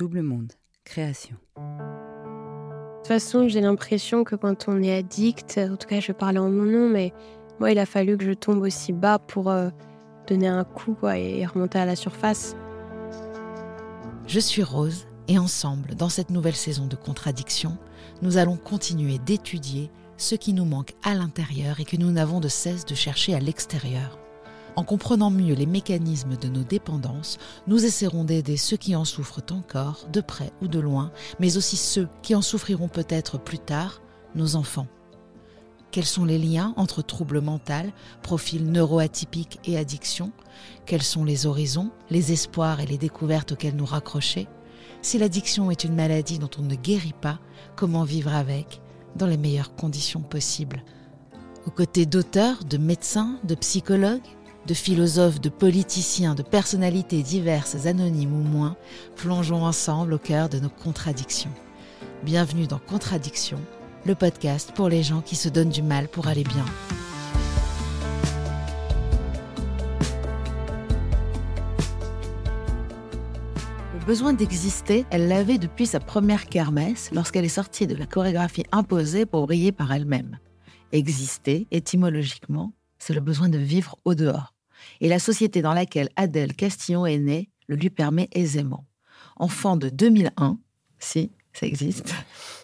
Double Monde, création. De toute façon, j'ai l'impression que quand on est addict, en tout cas je parle en mon nom, mais moi il a fallu que je tombe aussi bas pour euh, donner un coup quoi, et remonter à la surface. Je suis Rose et ensemble, dans cette nouvelle saison de contradictions, nous allons continuer d'étudier ce qui nous manque à l'intérieur et que nous n'avons de cesse de chercher à l'extérieur. En comprenant mieux les mécanismes de nos dépendances, nous essaierons d'aider ceux qui en souffrent encore, de près ou de loin, mais aussi ceux qui en souffriront peut-être plus tard, nos enfants. Quels sont les liens entre troubles mentaux, profils neuroatypiques et addiction Quels sont les horizons, les espoirs et les découvertes auxquels nous raccrocher? Si l'addiction est une maladie dont on ne guérit pas, comment vivre avec dans les meilleures conditions possibles? Aux côtés d'auteurs, de médecins, de psychologues, de philosophes, de politiciens, de personnalités diverses, anonymes ou moins, plongeons ensemble au cœur de nos contradictions. Bienvenue dans Contradiction, le podcast pour les gens qui se donnent du mal pour aller bien. Le besoin d'exister, elle l'avait depuis sa première kermesse lorsqu'elle est sortie de la chorégraphie imposée pour briller par elle-même. Exister, étymologiquement, le besoin de vivre au dehors. Et la société dans laquelle Adèle Castillon est née le lui permet aisément. Enfant de 2001, si ça existe,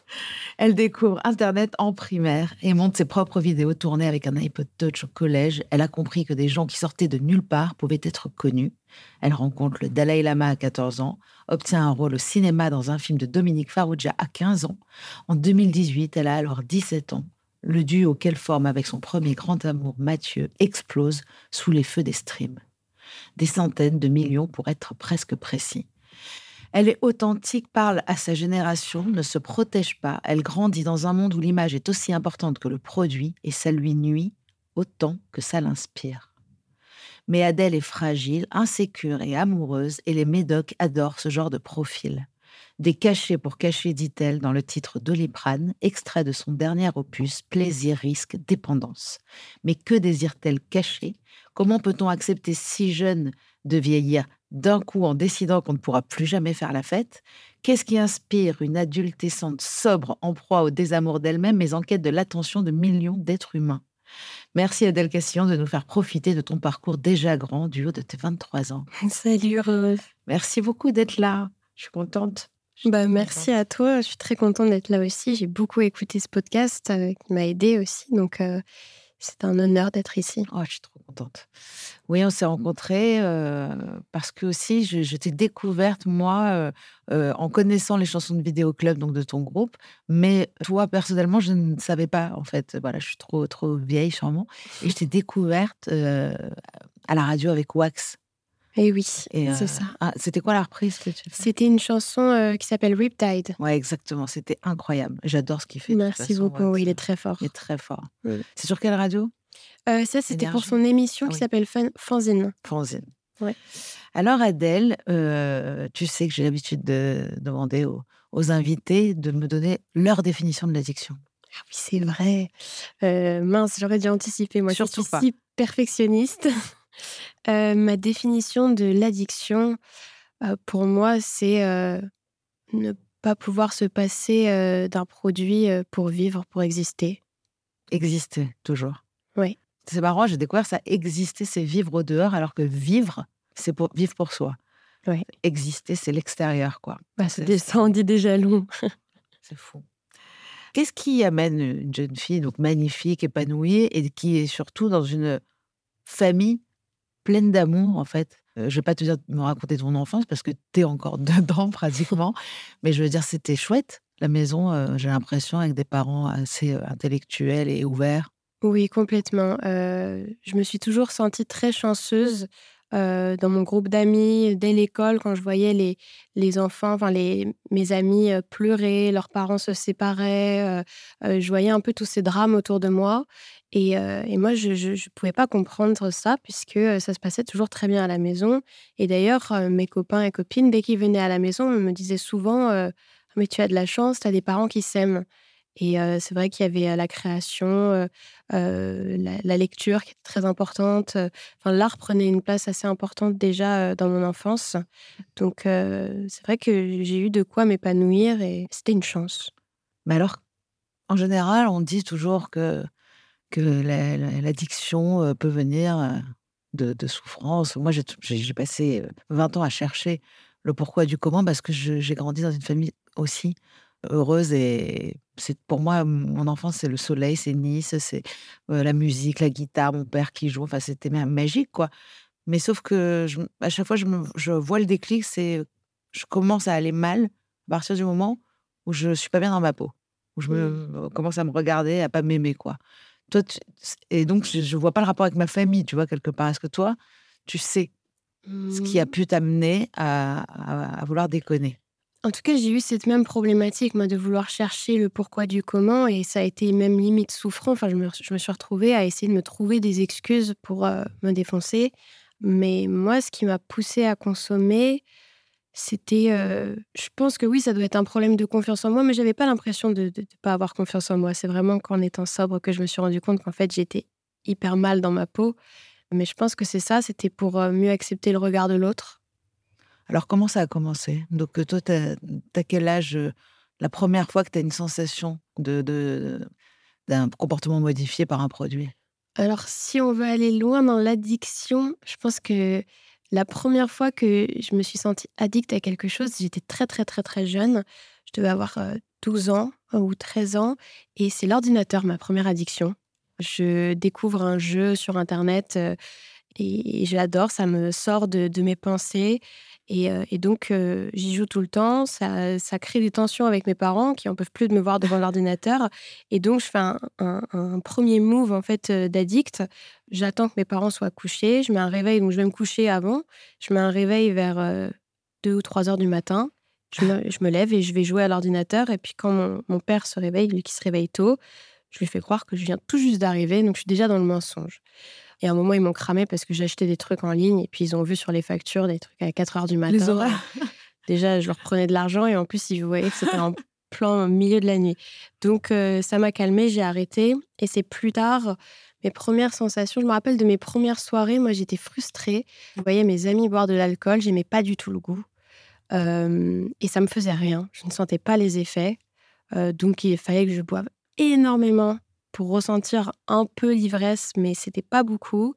elle découvre Internet en primaire et monte ses propres vidéos tournées avec un iPod Touch au collège. Elle a compris que des gens qui sortaient de nulle part pouvaient être connus. Elle rencontre le Dalai Lama à 14 ans, obtient un rôle au cinéma dans un film de Dominique Farrugia à 15 ans. En 2018, elle a alors 17 ans le duo qu'elle forme avec son premier grand amour Mathieu explose sous les feux des streams. Des centaines de millions pour être presque précis. Elle est authentique, parle à sa génération, ne se protège pas, elle grandit dans un monde où l'image est aussi importante que le produit et ça lui nuit autant que ça l'inspire. Mais Adèle est fragile, insécure et amoureuse et les médocs adorent ce genre de profil. Des cachets pour cacher, dit-elle dans le titre d'Oliprane, extrait de son dernier opus Plaisir, risque, dépendance. Mais que désire-t-elle cacher? Comment peut-on accepter si jeune de vieillir d'un coup en décidant qu'on ne pourra plus jamais faire la fête? Qu'est-ce qui inspire une adultescente sobre en proie au désamour d'elle-même mais en quête de l'attention de millions d'êtres humains? Merci Adèle Castillon de nous faire profiter de ton parcours déjà grand du haut de tes 23 ans. Salut Rose. Merci beaucoup d'être là. Je suis contente. Bah, merci à toi. Je suis très contente d'être là aussi. J'ai beaucoup écouté ce podcast euh, qui m'a aidé aussi. Donc, euh, c'est un honneur d'être ici. Oh, je suis trop contente. Oui, on s'est rencontrés euh, parce que aussi, je, je t'ai découverte, moi, en connaissant les chansons de Vidéo Club, donc de ton groupe. Mais toi, personnellement, je ne savais pas, en fait. Voilà, je suis trop, trop vieille, sûrement. Et je t'ai découverte à la radio avec Wax. Et oui, c'est euh, ça. ah, C'était quoi la reprise que tu C'était une chanson euh, qui s'appelle Riptide. Ouais, exactement. C'était incroyable. J'adore ce qu'il fait. Merci façon, beaucoup. Il est très fort. Il est très fort. Oui. C'est sur quelle radio? Euh, ça, c'était pour son émission Ah qui oui. s'appelle Fan- Fanzine. Fanzine. Ouais. Alors, Adèle, tu sais que j'ai l'habitude de demander aux, aux invités de me donner leur définition de l'addiction. Ah oui, c'est vrai. Euh, mince, j'aurais dû anticiper. Moi, Surtout je suis pas. si perfectionniste. Euh, ma définition de l'addiction, euh, pour moi, c'est euh, ne pas pouvoir se passer d'un produit pour vivre, pour exister. Exister, toujours. Oui. C'est marrant, j'ai découvert ça. Exister, c'est vivre au dehors, alors que vivre, c'est pour vivre pour soi. Oui. Exister, c'est l'extérieur, quoi. Bah, C'est- ça en dit déjà long. C'est fou. Qu'est-ce qui amène une jeune fille donc magnifique, épanouie et qui est surtout dans une famille pleine d'amour en fait Euh, Je vais pas te dire me raconter ton enfance parce que tu es encore dedans pratiquement, mais je veux dire c'était chouette la maison. euh, J'ai l'impression avec des parents assez euh, intellectuels et ouverts. Oui, complètement. Euh, je me suis toujours sentie très chanceuse dans mon groupe d'amis, dès l'école, quand je voyais les, les enfants, enfin les, mes amis pleurer, leurs parents se séparaient. je voyais un peu tous ces drames autour de moi. Et, moi, je ne pouvais pas comprendre ça, puisque ça se passait toujours très bien à la maison. Et d'ailleurs, mes copains et copines, dès qu'ils venaient à la maison, me disaient souvent euh, Mais tu as de la chance, tu as des parents qui s'aiment. Et c'est vrai qu'il y avait la création, la, la lecture qui était très importante. Enfin, l'art prenait une place assez importante déjà dans mon enfance. Donc, c'est vrai que j'ai eu de quoi m'épanouir et c'était une chance. Mais alors, en général, on dit toujours que, que la- la- l'addiction euh, peut venir euh, de, de souffrance. Moi, j'ai passé euh, 20 ans à chercher le pourquoi du comment parce que j'ai grandi dans une famille aussi heureuse et c'est pour moi mon enfance c'est le soleil c'est Nice c'est euh, la musique la guitare mon père qui joue enfin c'était ma- magique quoi. Mais sauf que je- à chaque fois je, me- je vois le déclic c'est je commence à aller mal à partir du moment où je suis pas bien dans ma peau où je me commence à me regarder à pas m'aimer quoi toi tu- et donc je, je vois pas le rapport avec ma famille tu vois quelque part est-ce que toi tu sais ce qui a pu t'amener à, à- à vouloir déconner? En tout cas, j'ai eu cette même problématique, moi, de vouloir chercher le pourquoi du comment, et ça a été même limite souffrant. Enfin, je me, je me suis retrouvée à essayer de me trouver des excuses pour euh, me défoncer. Mais moi, ce qui m'a poussée à consommer, c'était. euh, je pense que oui, ça doit être un problème de confiance en moi, mais j'avais pas l'impression de ne pas avoir confiance en moi. C'est vraiment qu'en étant sobre que je me suis rendu compte qu'en fait, j'étais hyper mal dans ma peau. Mais je pense que c'est ça, c'était pour euh, mieux accepter le regard de l'autre. Alors, comment ça a commencé? Donc, toi, tu as, quel âge euh, la première fois que tu as une sensation de, de- d'un comportement modifié par un produit? Alors, si on veut aller loin dans l'addiction, je pense que la première fois que je me suis sentie addict à quelque chose, j'étais très, très, très, très jeune. Je devais avoir euh, 12 ans euh, ou 13 ans. Et c'est l'ordinateur, ma première addiction. Je découvre un jeu sur Internet euh, et, et j'adore. Ça me sort de, mes pensées. Et, euh, donc, euh, j'y joue tout le temps. Ça, ça crée des tensions avec mes parents qui en peuvent plus de me voir devant l'ordinateur. Et donc, je fais un, premier move en fait euh, d'addict. J'attends que mes parents soient couchés. Je mets un réveil, donc je vais me coucher avant. Je mets un réveil vers 2 ou 3 heures du matin. Je me, je me lève et je vais jouer à l'ordinateur. Et puis, quand mon, mon père se réveille, lui qui se réveille tôt, je lui fais croire que je viens tout juste d'arriver. Donc, je suis déjà dans le mensonge. Et à un moment, ils m'ont cramé parce que acheté des trucs en ligne. Et puis, ils ont vu sur les factures des trucs à 4 heures du matin. Les horaires. Déjà, je leur prenais de l'argent et en plus, ils voyaient que c'était un plan au milieu de la nuit. Donc, euh, ça m'a calmé, j'ai arrêté. Et c'est plus tard, mes premières sensations. Je me rappelle de mes premières soirées. Moi, j'étais frustrée. Je voyais mes amis boire de l'alcool. J'aimais pas du tout le goût. Euh, et ça me faisait rien. Je ne sentais pas les effets. Euh, donc, il fallait que je boive énormément pour ressentir un peu l'ivresse, mais c'était pas beaucoup.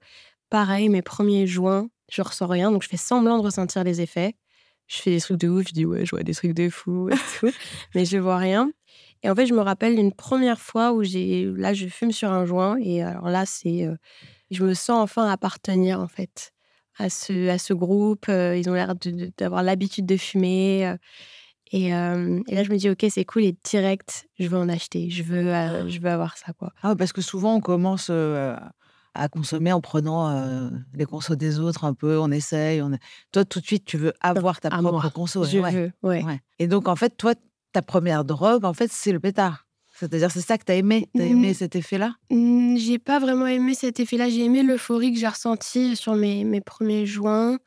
Pareil, mes premiers joints, je ressens rien. Donc, je fais semblant de ressentir les effets. Je fais des trucs de ouf. Je dis, ouais, je vois des trucs de fou et tout. mais je vois rien. Et en fait, je me rappelle d'une première fois où j'ai, là, je fume sur un joint. Et alors là, c'est, euh, je me sens enfin appartenir, en fait, à ce, à ce groupe. Euh, ils ont l'air d'avoir l'habitude de fumer. Euh, et, euh, et là, je me dis, OK, c'est cool. Et direct, je veux en acheter. Je veux, euh, je veux avoir ça, quoi. Ah, parce que souvent, on commence euh, à consommer en prenant les consos des autres un peu, on essaye. On... Toi, tout de suite, tu veux avoir ta propre moi. conso. je ouais, veux, ouais. ouais. Et donc, en fait, toi, ta première drogue, en fait, c'est le pétard. C'est-à-dire, c'est ça que tu as aimé? Tu as aimé cet effet-là? Hmm, J'ai pas vraiment aimé cet effet-là. J'ai aimé l'euphorie que j'ai ressentie sur mes, mes premiers joints.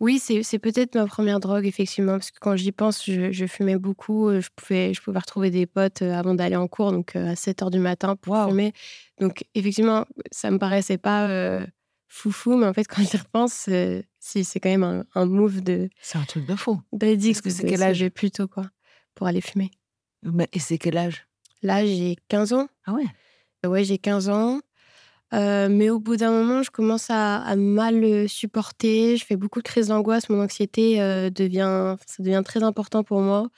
Oui, c'est peut-être ma première drogue, effectivement, parce que quand j'y pense, je, je fumais beaucoup. euh, Je pouvais, je pouvais retrouver des potes euh, avant d'aller en cours, donc euh, à 7 h du matin pour fumer. Donc, effectivement, ça me paraissait pas euh, foufou, mais en fait, quand j'y repense, euh, si, c'est quand même un, un move de C'est un truc de fou. d'addict. que c'est quel âge? lever plus tôt, quoi, pour aller fumer. Mais- Et c'est quel âge? Là, j'ai 15 ans. Ah ouais? Ouais, j'ai 15 ans. Euh, mais au bout d'un moment, je commence à, mal supporter. Je fais beaucoup de crises d'angoisse. Mon anxiété euh, devient, ça devient très important pour moi.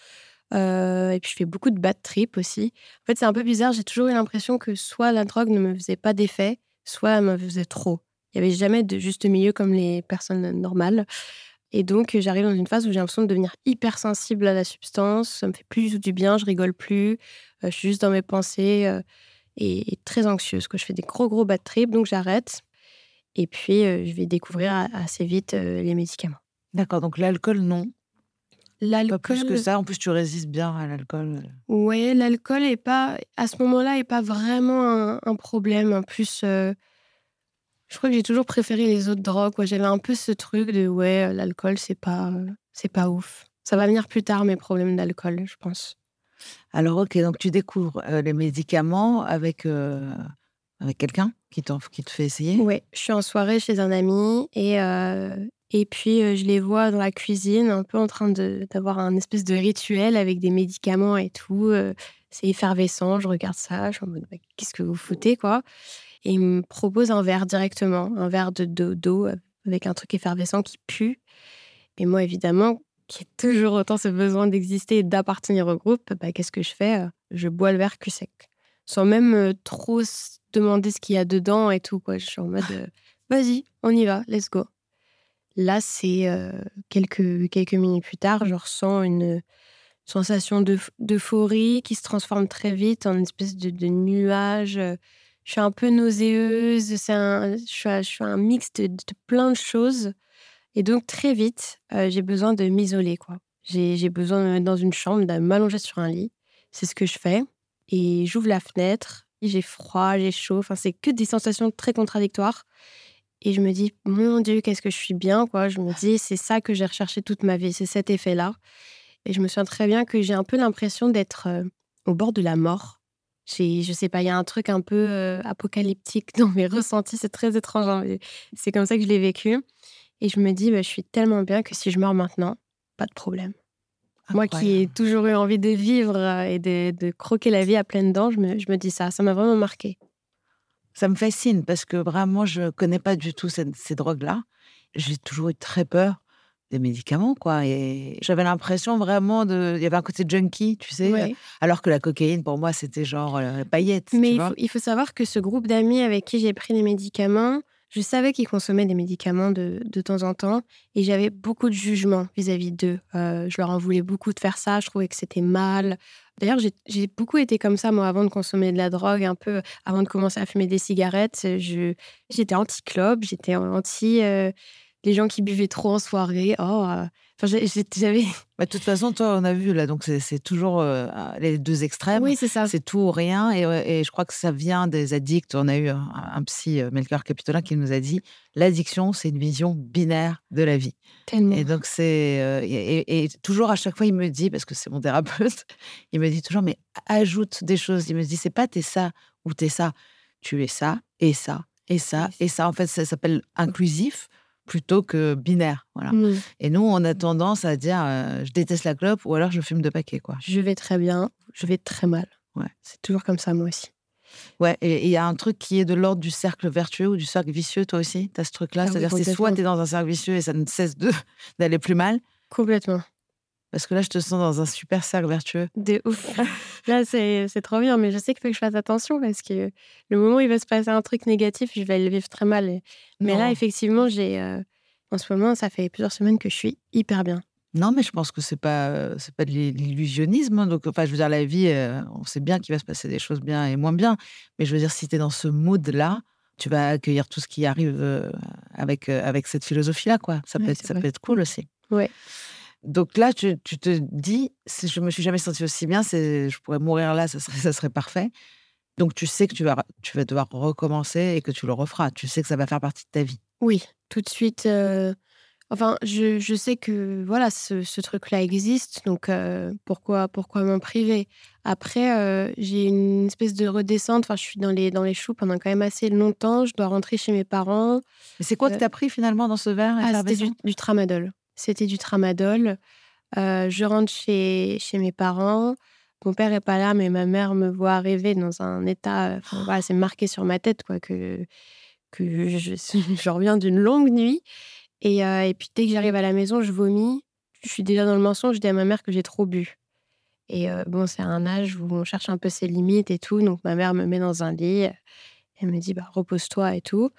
Euh, et puis, je fais beaucoup de bad trip aussi. En fait, c'est un peu bizarre. J'ai toujours eu l'impression que soit la drogue ne me faisait pas d'effet, soit elle me faisait trop. Il n'y avait jamais de juste milieu comme les personnes normales. Et donc, j'arrive dans une phase où j'ai l'impression de devenir hypersensible à la substance. Ça me fait plus du bien. Je rigole plus. Je suis juste dans mes pensées. Et, et très anxieuse. Que je fais des gros, gros bad trips, donc j'arrête. Et puis, euh, je vais découvrir assez vite euh, les médicaments. D'accord, donc l'alcool, non. Pas L'alcool, plus que ça. En plus, tu résistes bien à l'alcool. ouais, l'alcool est pas, à ce moment-là, est pas vraiment un, un problème. En plus, euh, je crois que j'ai toujours préféré les autres drogues. quoi. J'avais un peu ce truc de, ouais, l'alcool, c'est pas, c'est pas ouf. Ça va venir plus tard, mes problèmes d'alcool, je pense. Alors, ok, donc tu découvres euh, les médicaments avec, euh, avec quelqu'un qui, qui te fait essayer? Ouais, je suis en soirée chez un ami et, euh, et puis je les vois dans la cuisine, un peu en train de- d'avoir un espèce de rituel avec des médicaments et tout. c'est effervescent, je regarde ça, je suis en mode, qu'est-ce que vous foutez, quoi? Et il me propose un verre directement, un verre de d'eau d'eau avec un truc effervescent qui pue. Et moi, évidemment, qui ai toujours autant ce besoin d'exister et d'appartenir au groupe, bah, qu'est-ce que je fais Je bois le verre cul sec, sans même euh, trop s- demander ce qu'il y a dedans et tout. Quoi. Je suis en mode, euh, vas-y, on y va, let's go. Là, c'est euh, quelques, quelques minutes plus tard, je ressens une sensation d'euph- d'euphorie qui se transforme très vite en une espèce de, de nuage. euh, Je suis un peu nauséeuse, un, je, suis je un mix de, de plein de choses. Et donc, très vite, euh, j'ai besoin de m'isoler. quoi. J'ai besoin me mettre dans une chambre, de m'allonger sur un lit. C'est ce que je fais. Et j'ouvre la fenêtre, j'ai froid, j'ai chaud. Enfin, c'est que des sensations très contradictoires. Et je me dis, mon Dieu, qu'est-ce que je suis bien, quoi. Je me dis, c'est ça que j'ai recherché toute ma vie, c'est cet effet-là. Et je me souviens très bien que j'ai un peu l'impression d'être euh, au bord de la mort. Je sais pas, il y a un truc un peu euh, apocalyptique dans mes ressentis. C'est très étrange, hein, c'est comme ça que je l'ai vécu. Et je me dis, bah, je suis tellement bien que si je meurs maintenant, pas de problème. Moi qui ai toujours eu envie de vivre euh, et de, de croquer la vie à pleines dents, je me, je me dis ça. Ça m'a vraiment marqué. Ça me fascine parce que vraiment, je connais pas du tout ces, ces drogues-là. J'ai toujours eu très peur des médicaments, quoi. Et j'avais l'impression vraiment de. Il y avait un côté junkie, tu sais. Alors que la cocaïne, pour moi, c'était genre euh, paillette. Mais tu il vois. faut, il faut savoir que ce groupe d'amis avec qui j'ai pris les médicaments, je savais qu'ils consommaient des médicaments de, de temps en temps et j'avais beaucoup de jugement vis-à-vis d'eux. Euh, je leur en voulais beaucoup de faire ça, je trouvais que c'était mal. D'ailleurs, j'ai- beaucoup été comme ça, moi, avant de consommer de la drogue, un peu avant de commencer à fumer des cigarettes. je- J'étais anti-club, j'étais anti euh, les gens qui buvaient trop en soirée. Oh, euh, enfin, j'avais. Bah, de toute façon, toi, on a vu là, donc c'est toujours euh, les deux extrêmes. Oui, c'est ça. C'est tout ou rien. Et, je crois que ça vient des addicts. On a eu un, un psy, euh, Melchior Capitolin, qui nous a dit l'addiction, c'est une vision binaire de la vie. Tellement. Et donc, c'est. euh, et toujours, à chaque fois, il me dit, parce que c'est mon thérapeute, il me dit toujours, mais ajoute des choses. Il me dit, c'est pas t'es ça ou t'es ça. Tu es ça et ça et ça et ça. En fait, ça s'appelle inclusif plutôt que binaire. Voilà. Mm. Et nous, on a tendance à dire, euh, je déteste la clope ou alors je fume deux paquets, quoi. Je vais très bien, je vais très mal. Ouais. C'est toujours comme ça, moi aussi. Ouais, et il y a un truc qui est de l'ordre du cercle vertueux ou du cercle vicieux, toi aussi Tu as ce truc-là? Ah oui, C'est-à-dire, c'est soit tu es dans un cercle vicieux et ça ne cesse de- d'aller plus mal, Complètement. Parce que là, je te sens dans un super cercle vertueux. De ouf. Là, c'est trop bien, mais je sais qu'il faut que je fasse attention parce que le moment où il va se passer un truc négatif, je vais le vivre très mal. Mais Non. là, effectivement, j'ai. euh, en ce moment, ça fait plusieurs semaines que je suis hyper bien. Non, mais je pense que c'est pas euh, c'est pas de l'il- l'illusionnisme. hein. Donc, enfin, je veux dire, la vie, euh, on sait bien qu'il va se passer des choses bien et moins bien. Mais je veux dire, si tu es dans ce mood-là, tu vas accueillir tout ce qui arrive avec, avec cette philosophie-là, quoi. Ça, peut être, ça peut être cool aussi. Ouais. Donc là, tu, tu te dis, si je me suis jamais sentie aussi bien, je pourrais mourir là, ça serait, ça serait parfait. Donc tu sais que tu vas, tu vas devoir recommencer et que tu le referas. Tu sais que ça va faire partie de ta vie. Oui, tout de suite. euh, Enfin, je, je sais que voilà, ce, ce truc-là existe, donc euh, pourquoi, pourquoi m'en priver? Après, euh, j'ai une espèce de redescente. Enfin, je suis dans les, dans les choux pendant quand même assez longtemps. Je dois rentrer chez mes parents. Mais c'est quoi que tu as pris finalement dans ce verre Ah, c'était du tramadol. C'était du tramadol. Euh, je rentre chez, chez mes parents. Mon père est pas là, mais ma mère me voit arriver dans un état. Enfin, voilà, c'est marqué sur ma tête, quoi, que, que je, je reviens d'une longue nuit. Et, euh, et puis, dès que j'arrive à la maison, je vomis. Je suis déjà dans le mensonge. Je dis à ma mère que j'ai trop bu. Et euh, bon, c'est un âge où on cherche un peu ses limites et tout. Donc, ma mère me met dans un lit. Elle me dit, bah, repose-toi et tout.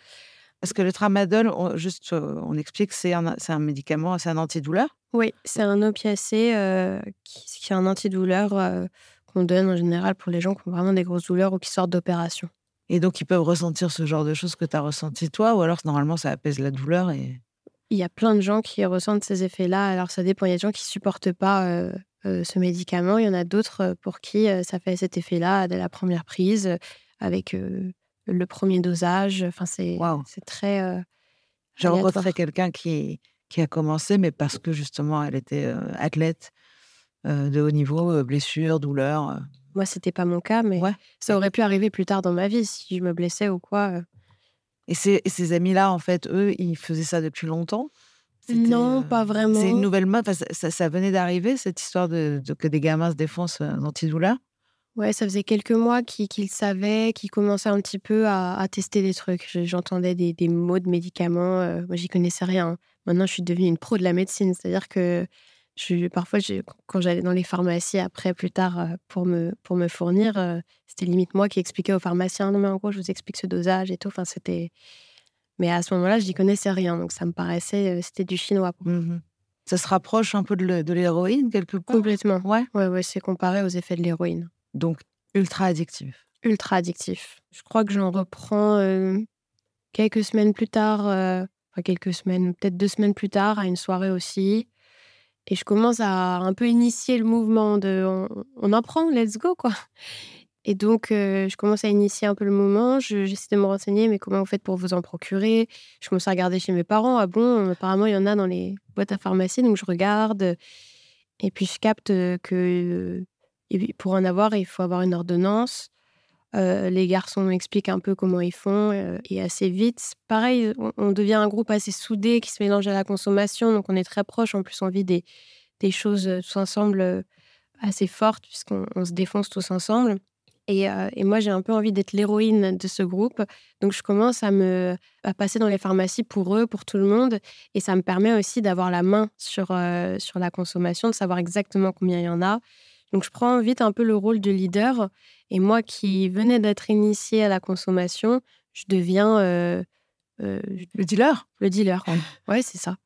Parce que le tramadol, on, juste, euh, on explique, c'est un, c'est un médicament, c'est un antidouleur. Oui, c'est un opiacé euh, qui, qui est un antidouleur euh, qu'on donne en général pour les gens qui ont vraiment des grosses douleurs ou qui sortent d'opération. Et donc, ils peuvent ressentir ce genre de choses que tu as ressenti toi, ou alors normalement, ça apaise la douleur. Et... Il y a plein de gens qui ressentent ces effets-là. Alors, ça dépend. Il y a des gens qui supportent pas euh, ce médicament. Il y en a d'autres pour qui ça fait cet effet-là dès la première prise, avec le premier dosage. Enfin, c'est très. euh, J'ai rencontré quelqu'un qui, qui a commencé, mais parce que justement, elle était euh, athlète euh, de haut niveau, blessure, douleur. Moi, c'était pas mon cas, mais Ouais. ça aurait pu arriver plus tard dans ma vie si je me blessais ou quoi. Et ces, amis-là, en fait, eux, ils faisaient ça depuis longtemps? Non, pas vraiment. C'est une nouvelle mode. Enfin, ça, ça- ça venait d'arriver, cette histoire de, de- que des gamins se défoncent euh, d'antidouleur. Ouais, ça faisait quelques mois qu'il qu'il savait, qu'il commençait un petit peu à, à tester des trucs. Je- J'entendais des, des mots de médicaments. euh, moi, j'y connaissais rien. Maintenant, je suis devenue une pro de la médecine. C'est-à-dire que je, parfois, je- quand j'allais dans les pharmacies après, plus tard, euh, pour me, pour me fournir, euh, c'était limite moi qui expliquais aux pharmaciens non, mais en gros, je vous explique ce dosage et tout. Enfin, c'était. Mais à ce moment-là, je n'y connaissais rien. Donc, ça me paraissait. euh, C'était du chinois. Mhm. Ça se rapproche un peu de l'héroïne, quelque part? Complètement. Ouais. Ouais, ouais, c'est comparé aux effets de l'héroïne. Donc, ultra addictif. ultra addictif. Je crois que j'en reprends euh, quelques semaines plus tard, euh, enfin quelques semaines, peut-être deux semaines plus tard, à une soirée aussi. Et je commence à un peu initier le mouvement de on, en prend, let's go, quoi. Et donc, euh, je commence à initier un peu le moment. Je- J'essaie de me renseigner, mais comment vous faites pour vous en procurer? Je commence à regarder chez mes parents. Ah bon, apparemment, il y en a dans les boîtes à pharmacie, donc je regarde. Et puis, je capte que euh, pour en avoir, il faut avoir une ordonnance. Euh, les garçons m'expliquent un peu comment ils font euh, et assez vite. Pareil, on, devient un groupe assez soudé qui se mélange à la consommation, donc on est très proches. En plus, on vit des, choses euh, tous ensemble assez fortes puisqu'on on se défonce tous ensemble. Et, et moi, j'ai un peu envie d'être l'héroïne de ce groupe. Donc, je commence à passer dans les pharmacies pour eux, pour tout le monde. Et ça me permet aussi d'avoir la main sur la consommation, de savoir exactement combien il y en a. Donc, je prends vite un peu le rôle de leader. Et moi qui venais d'être initiée à la consommation, je deviens euh, euh, Le dealer? le dealer. Ouais, Ouais, c'est ça.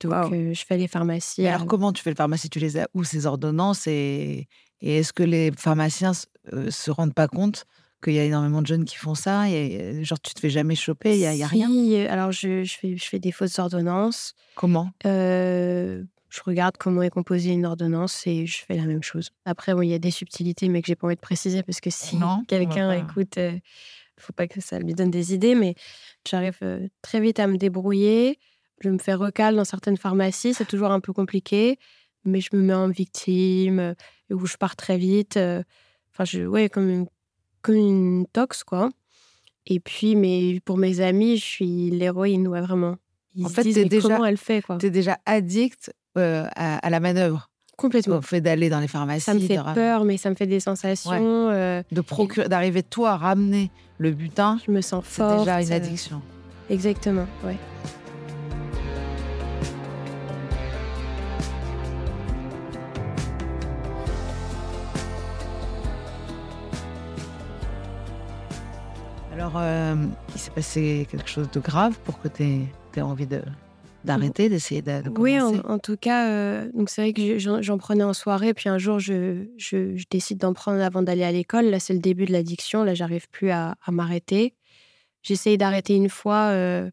Donc, Waouh. euh, je fais les pharmacies. Alors, comment tu fais le pharmacie Tu les as où ces ordonnances? Et, et est-ce que les pharmaciens euh, se rendent pas compte qu'il y a énormément de jeunes qui font ça? Et, Genre, tu te fais jamais choper, il y a, il y a rien? Si, Alors, je, je fais, je fais des fausses ordonnances. Comment? Euh, je regarde comment est composée une ordonnance et je fais la même chose. Après, bon, il y a des subtilités, mais que j'ai pas envie de préciser parce que si quelqu'un écoute, il faut pas que ça lui donne des idées. Mais j'arrive euh, très vite à me débrouiller. Je me fais recal dans certaines pharmacies, c'est toujours un peu compliqué, mais je me mets en victime euh, où je pars très vite. euh, Enfin, je, ouais, comme une, comme une tox, quoi. Et puis, mais pour mes amis, je suis l'héroïne, ouais, vraiment. Ils En fait, disent, t'es déjà- comment elle fait, quoi? Tu es déjà addict euh, euh, à, la manœuvre. Complètement. Au fait d'aller dans les pharmacies. Ça me fait peur, mais ça me fait des sensations. Euh, de procurer, d'arriver toi à ramener le butin. Je me sens forte. C'est déjà une addiction. Exactement, ouais. Alors, euh, il s'est passé quelque chose de grave pour que tu aies envie de, d'arrêter, d'essayer de, de Oui, en, tout cas, euh, donc c'est vrai que je- j'en prenais en soirée, puis un jour, je, je- je décide d'en prendre avant d'aller à l'école. Là, c'est le début de l'addiction. Là, j'arrive plus à, à m'arrêter. J'essaye d'arrêter une fois, euh,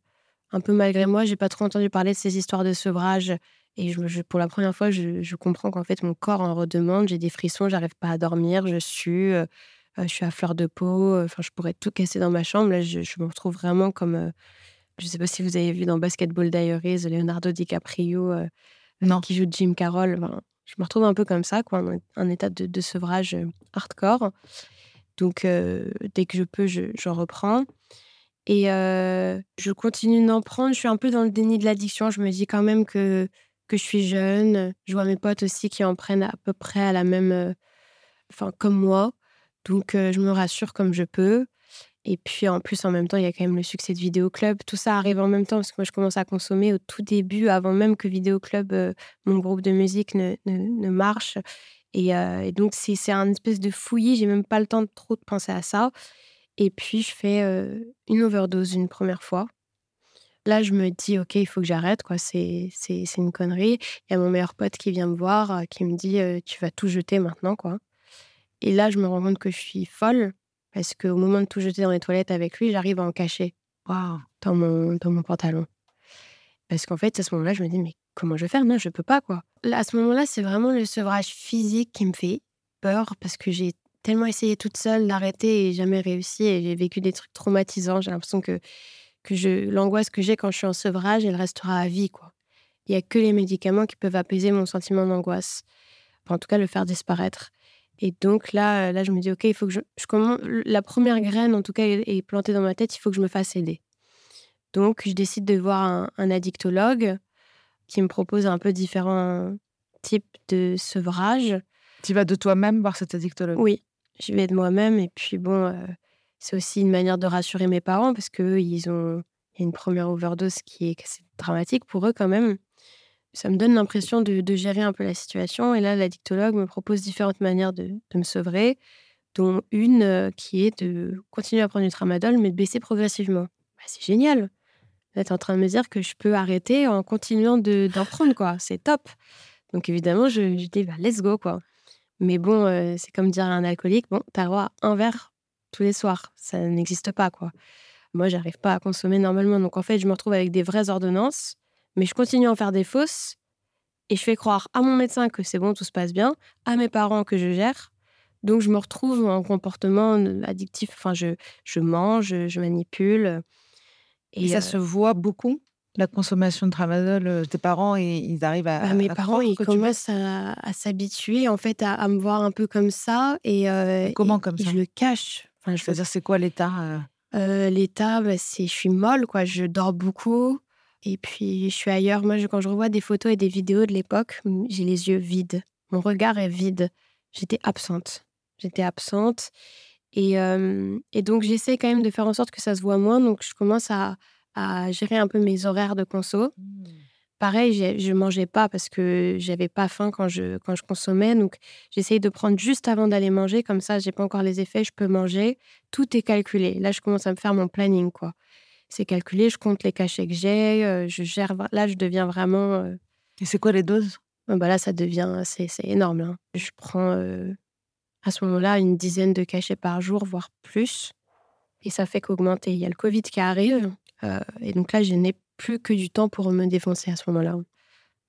un peu malgré moi. J'ai pas trop entendu parler de ces histoires de sevrage. Et je, pour la première fois, je, comprends qu'en fait, mon corps en redemande. J'ai des frissons, j'arrive pas à dormir, je sue, euh, euh, je suis à fleur de peau. euh, Enfin, je pourrais tout casser dans ma chambre. Là, je, je me retrouve vraiment comme. Euh, je sais pas si vous avez vu dans Basketball Diaries, Leonardo DiCaprio euh, Non. qui joue Jim Carroll. Enfin, je me retrouve un peu comme ça, quoi, un état de, de sevrage euh, hardcore. Donc, euh, dès que je peux, je- j'en reprends. Et euh, je continue d'en prendre. Je suis un peu dans le déni de l'addiction. Je me dis quand même que, que je suis jeune. Je vois mes potes aussi qui en prennent à peu près à la même. euh, Enfin, comme moi. Donc, euh, je me rassure comme je peux. Et puis, en plus, en même temps, il y a quand même le succès de Vidéo Club. Tout ça arrive en même temps parce que moi, je commence à consommer au tout début, avant même que Vidéo Club, euh, mon groupe de musique, ne, ne, marche. Et, euh, donc, c'est un espèce de fouillis. J'ai même pas le temps de trop de penser à ça. Et puis, je fais euh, une overdose une première fois. Là, je me dis, OK, il faut que j'arrête, quoi. C'est une connerie. Il y a mon meilleur pote qui vient me voir, qui me dit, tu vas tout jeter maintenant, quoi. Et là, je me rends compte que je suis folle parce qu'au moment de tout jeter dans les toilettes avec lui, j'arrive à en cacher Waouh. dans mon, dans mon pantalon. Parce qu'en fait, à ce moment-là, je me dis, mais comment je vais faire? Non, je peux pas, quoi. Là, à ce moment-là, c'est vraiment le sevrage physique qui me fait peur parce que j'ai tellement essayé toute seule d'arrêter et jamais réussi et j'ai vécu des trucs traumatisants. J'ai l'impression que, que je, l'angoisse que j'ai quand je suis en sevrage, elle restera à vie, quoi. Il y a que les médicaments qui peuvent apaiser mon sentiment d'angoisse. Enfin, en tout cas, le faire disparaître. Et donc là, là, je me dis, OK, il faut que je, je commence. La première graine, en tout cas, est, est plantée dans ma tête, il faut que je me fasse aider. Donc, je décide de voir un, un addictologue qui me propose un peu différents types de sevrage. Tu vas de toi-même voir cet addictologue? Oui, je vais de moi-même. Et puis, bon, euh, c'est aussi une manière de rassurer mes parents parce qu'eux, ils ont une première overdose qui est assez dramatique pour eux quand même. Ça me donne l'impression de, gérer un peu la situation. Et là, l'addictologue me propose différentes manières de, me sevrer, dont une euh, qui est de continuer à prendre du tramadol, mais de baisser progressivement. Bah, c'est génial. Là, tu es en train de me dire que je peux arrêter en continuant de- d'en prendre, quoi. C'est top. Donc, évidemment, je, dis, bah, let's go, quoi. Mais bon, euh, c'est comme dire à un alcoolique, bon, t'as droit à un verre tous les soirs. Ça n'existe pas, quoi. Moi, j'arrive pas à consommer normalement. Donc, en fait, je me retrouve avec des vraies ordonnances, mais je continue à en faire des fausses. Et je fais croire à mon médecin que c'est bon, tout se passe bien, à mes parents que je gère. Donc, je me retrouve en comportement addictif. Enfin, je, je mange, je, manipule. Et ça euh, se voit beaucoup, la consommation de tramadol. euh, Tes parents, ils, arrivent à. Bah, mes à parents, ils commencent à, à s'habituer en fait à, à me voir un peu comme ça et euh, Comment et- comme ça je le cache. Enfin, je Je veux dire, c'est quoi l'état euh, Euh, L'état, bah, c'est je suis molle, quoi. Je dors beaucoup. Et puis, je suis ailleurs. Moi, je- quand je revois des photos et des vidéos de l'époque, j'ai les yeux vides. Mon regard est vide. J'étais absente. J'étais absente. Et, euh, et donc, j'essaie quand même de faire en sorte que ça se voit moins. Donc, je commence à, à gérer un peu mes horaires de conso. Pareil, j'ai- je mangeais pas parce que j'avais pas faim quand je, quand je consommais. Donc, j'essaye de prendre juste avant d'aller manger. Comme ça, j'ai pas encore les effets, je peux manger. Tout est calculé. Là, je commence à me faire mon planning, quoi. C'est calculé, je compte les cachets que j'ai, euh, je gère. Là, je deviens vraiment. euh, Et c'est quoi les doses? Euh, bah là, ça devient. C'est c'est énorme. là. Je prends euh, à ce moment-là une dizaine de cachets par jour, voire plus. Et ça fait qu'augmenter. Il y a le Covid qui arrive. euh, et donc là, je n'ai plus que du temps pour me défoncer à ce moment-là.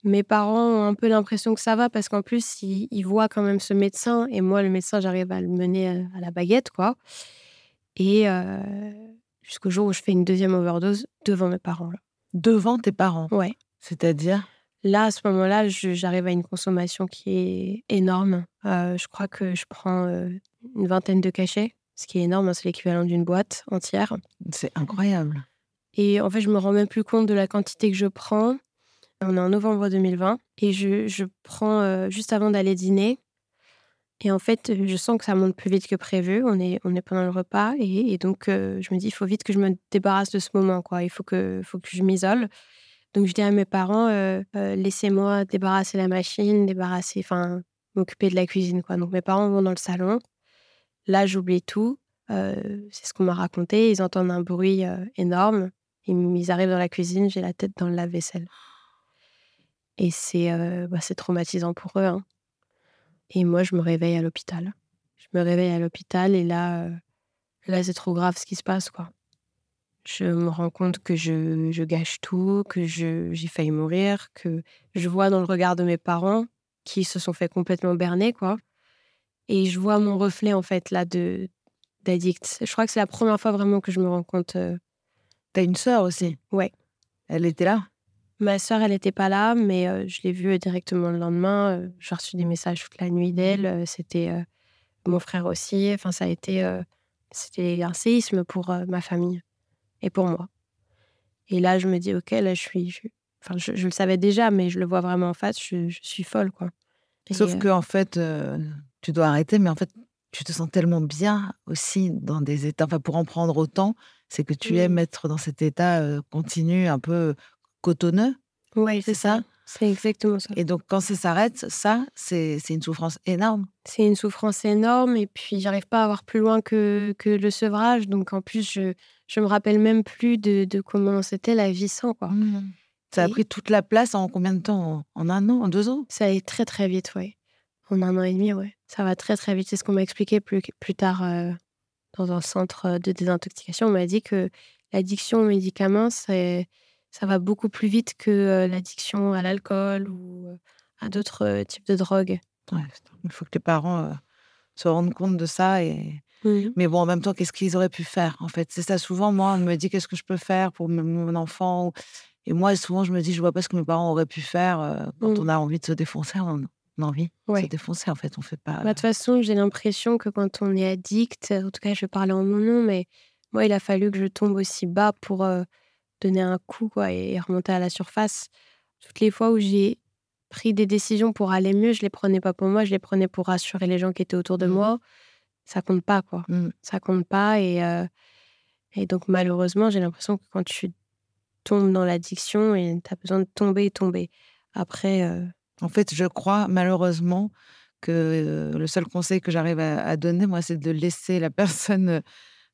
Mes parents ont un peu l'impression que ça va parce qu'en plus, ils, ils voient quand même ce médecin. Et moi, le médecin, j'arrive à le mener à, à la baguette, quoi. Et euh, jusqu'au jour où je fais une deuxième overdose devant mes parents. là. Devant tes parents? Ouais. C'est-à-dire? Là, à ce moment-là, j'arrive à une consommation qui est énorme. Euh, je crois que je prends euh, une vingtaine de cachets, ce qui est énorme, hein, c'est l'équivalent d'une boîte entière. C'est incroyable. Et en fait, je me rends même plus compte de la quantité que je prends. On est en novembre 2020 et je, je prends euh, juste avant d'aller dîner. Et en fait, je sens que ça monte plus vite que prévu. On est, on est pendant le repas et, donc je me dis, il faut vite que je me débarrasse de ce moment. Quoi. Il faut que, faut que je m'isole. Donc je dis à mes parents, laissez-moi débarrasser la machine, débarrasser, enfin, m'occuper de la cuisine. Quoi. Donc mes parents vont dans le salon. Là, j'oublie tout. c'est ce qu'on m'a raconté. Ils entendent un bruit énorme. Ils, arrivent dans la cuisine, j'ai la tête dans le lave-vaisselle. Et c'est bah, traumatisant pour eux. Hein. Et moi, je me réveille à l'hôpital. Je me réveille à l'hôpital et là, là c'est trop grave ce qui se passe. quoi. Je me rends compte que je, je gâche tout, que j'ai failli mourir, que je vois dans le regard de mes parents qui se sont fait complètement berner. quoi. Et je vois mon reflet, en fait, là, de d'addict. Je crois que c'est la première fois vraiment que je me rends compte. T'as une sœur aussi? Ouais. Elle était là? Ma sœur, elle n'était pas là, mais je l'ai vue directement le lendemain. J'ai reçu des messages toute la nuit d'elle. C'était mon frère aussi. Enfin, ça a été c'était un séisme pour ma famille et pour moi. Et là, je me dis, ok, là, je suis. Je, enfin, je, le savais déjà, mais je le vois vraiment en face. Je, suis folle, quoi. Sauf que en fait, tu dois arrêter, mais en fait, tu te sens tellement bien aussi dans des états. Enfin, pour en prendre autant, c'est que tu aimes être dans cet état continu, un peu cotonneux. Oui, c'est ça. C'est exactement ça. Et donc, quand ça s'arrête, ça, c'est une souffrance énorme. C'est une souffrance énorme. Et puis, j'arrive pas à voir plus loin que, que le sevrage. Donc, en plus, je, je me rappelle même plus de, de comment c'était la vie sans. Quoi. Mmh. Ça a pris toute la place en combien de temps? En, un an, en deux ans? Ça allait très, très vite, oui. En un an et demi, oui. Ça va très, très vite. C'est ce qu'on m'a expliqué plus, plus tard euh, dans un centre de désintoxication. On m'a dit que l'addiction aux médicaments, c'est ça va beaucoup plus vite que l'addiction à l'alcool ou à d'autres types de drogues. il faut que les parents se rendent compte de ça. Et... Mais bon, en même temps, qu'est-ce qu'ils auraient pu faire En fait, c'est ça. Souvent, moi, on me dit qu'est-ce que je peux faire pour mon enfant. Et moi, souvent, je me dis, je vois pas ce que mes parents auraient pu faire quand mmh. on a envie de se défoncer. On a envie de se défoncer, en fait. On fait pas. Bah, de toute façon, j'ai l'impression que quand on est addict, en tout cas, je vais parler en mon nom, mais moi, il a fallu que je tombe aussi bas pour donner un coup quoi, et remonter à la surface. Toutes les fois où j'ai pris des décisions pour aller mieux, je les prenais pas pour moi, je les prenais pour rassurer les gens qui étaient autour de mmh moi. Ça compte pas, quoi. Mmh. Ça compte pas. Et, et donc, malheureusement, j'ai l'impression que quand tu tombes dans l'addiction, tu as besoin de tomber et tomber. Après. En fait, je crois, malheureusement, que le seul conseil que j'arrive à, à, donner, moi, c'est de laisser la personne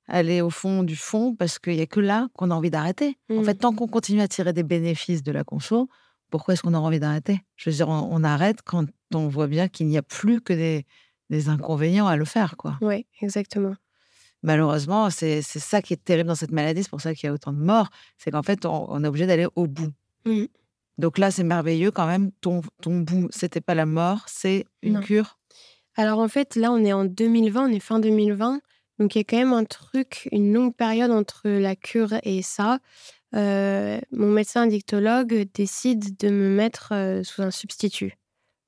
aller au fond du fond parce qu'il n'y a que là qu'on a envie d'arrêter. En fait, mmh. tant qu'on continue à tirer des bénéfices de la conso, pourquoi est-ce qu'on a envie d'arrêter? Je veux dire, on, arrête quand on voit bien qu'il n'y a plus que des, inconvénients à le faire, quoi. Oui, exactement. Malheureusement, c'est ça qui est terrible dans cette maladie, c'est pour ça qu'il y a autant de morts, c'est qu'en fait, on, est obligé d'aller au bout. Mmh. Donc là, c'est merveilleux quand même. Ton, ton bout, c'était pas la mort, c'est une cure? Alors en fait, là, on est en 2020, on est fin 2020. Donc il y a quand même un truc, une longue période entre la cure et ça. Euh, mon médecin dictologue décide de me mettre euh, sous un substitut.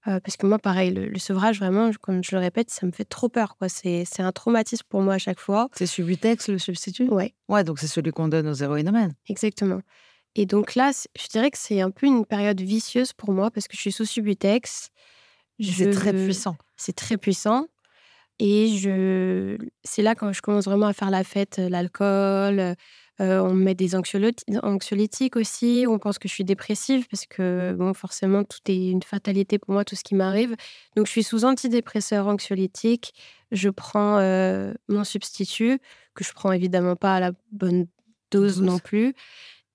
Euh, parce que moi, pareil, le, sevrage, vraiment, comme je le répète, ça me fait trop peur. quoi. C'est un traumatisme pour moi à chaque fois. C'est Subutex, le substitut? Ouais. Ouais, donc c'est celui qu'on donne aux héroïnomènes. Exactement. Et donc là, je dirais que c'est un peu une période vicieuse pour moi parce que je suis sous Subutex. C'est très puissant. C'est très puissant. Et je, c'est là quand je commence vraiment à faire la fête, l'alcool. on me met des anxiolytiques aussi. On pense que je suis dépressive parce que, bon, forcément, tout est une fatalité pour moi, tout ce qui m'arrive. Donc, je suis sous antidépresseur anxiolytique. Je prends mon substitut, que je prends évidemment pas à la bonne dose non plus.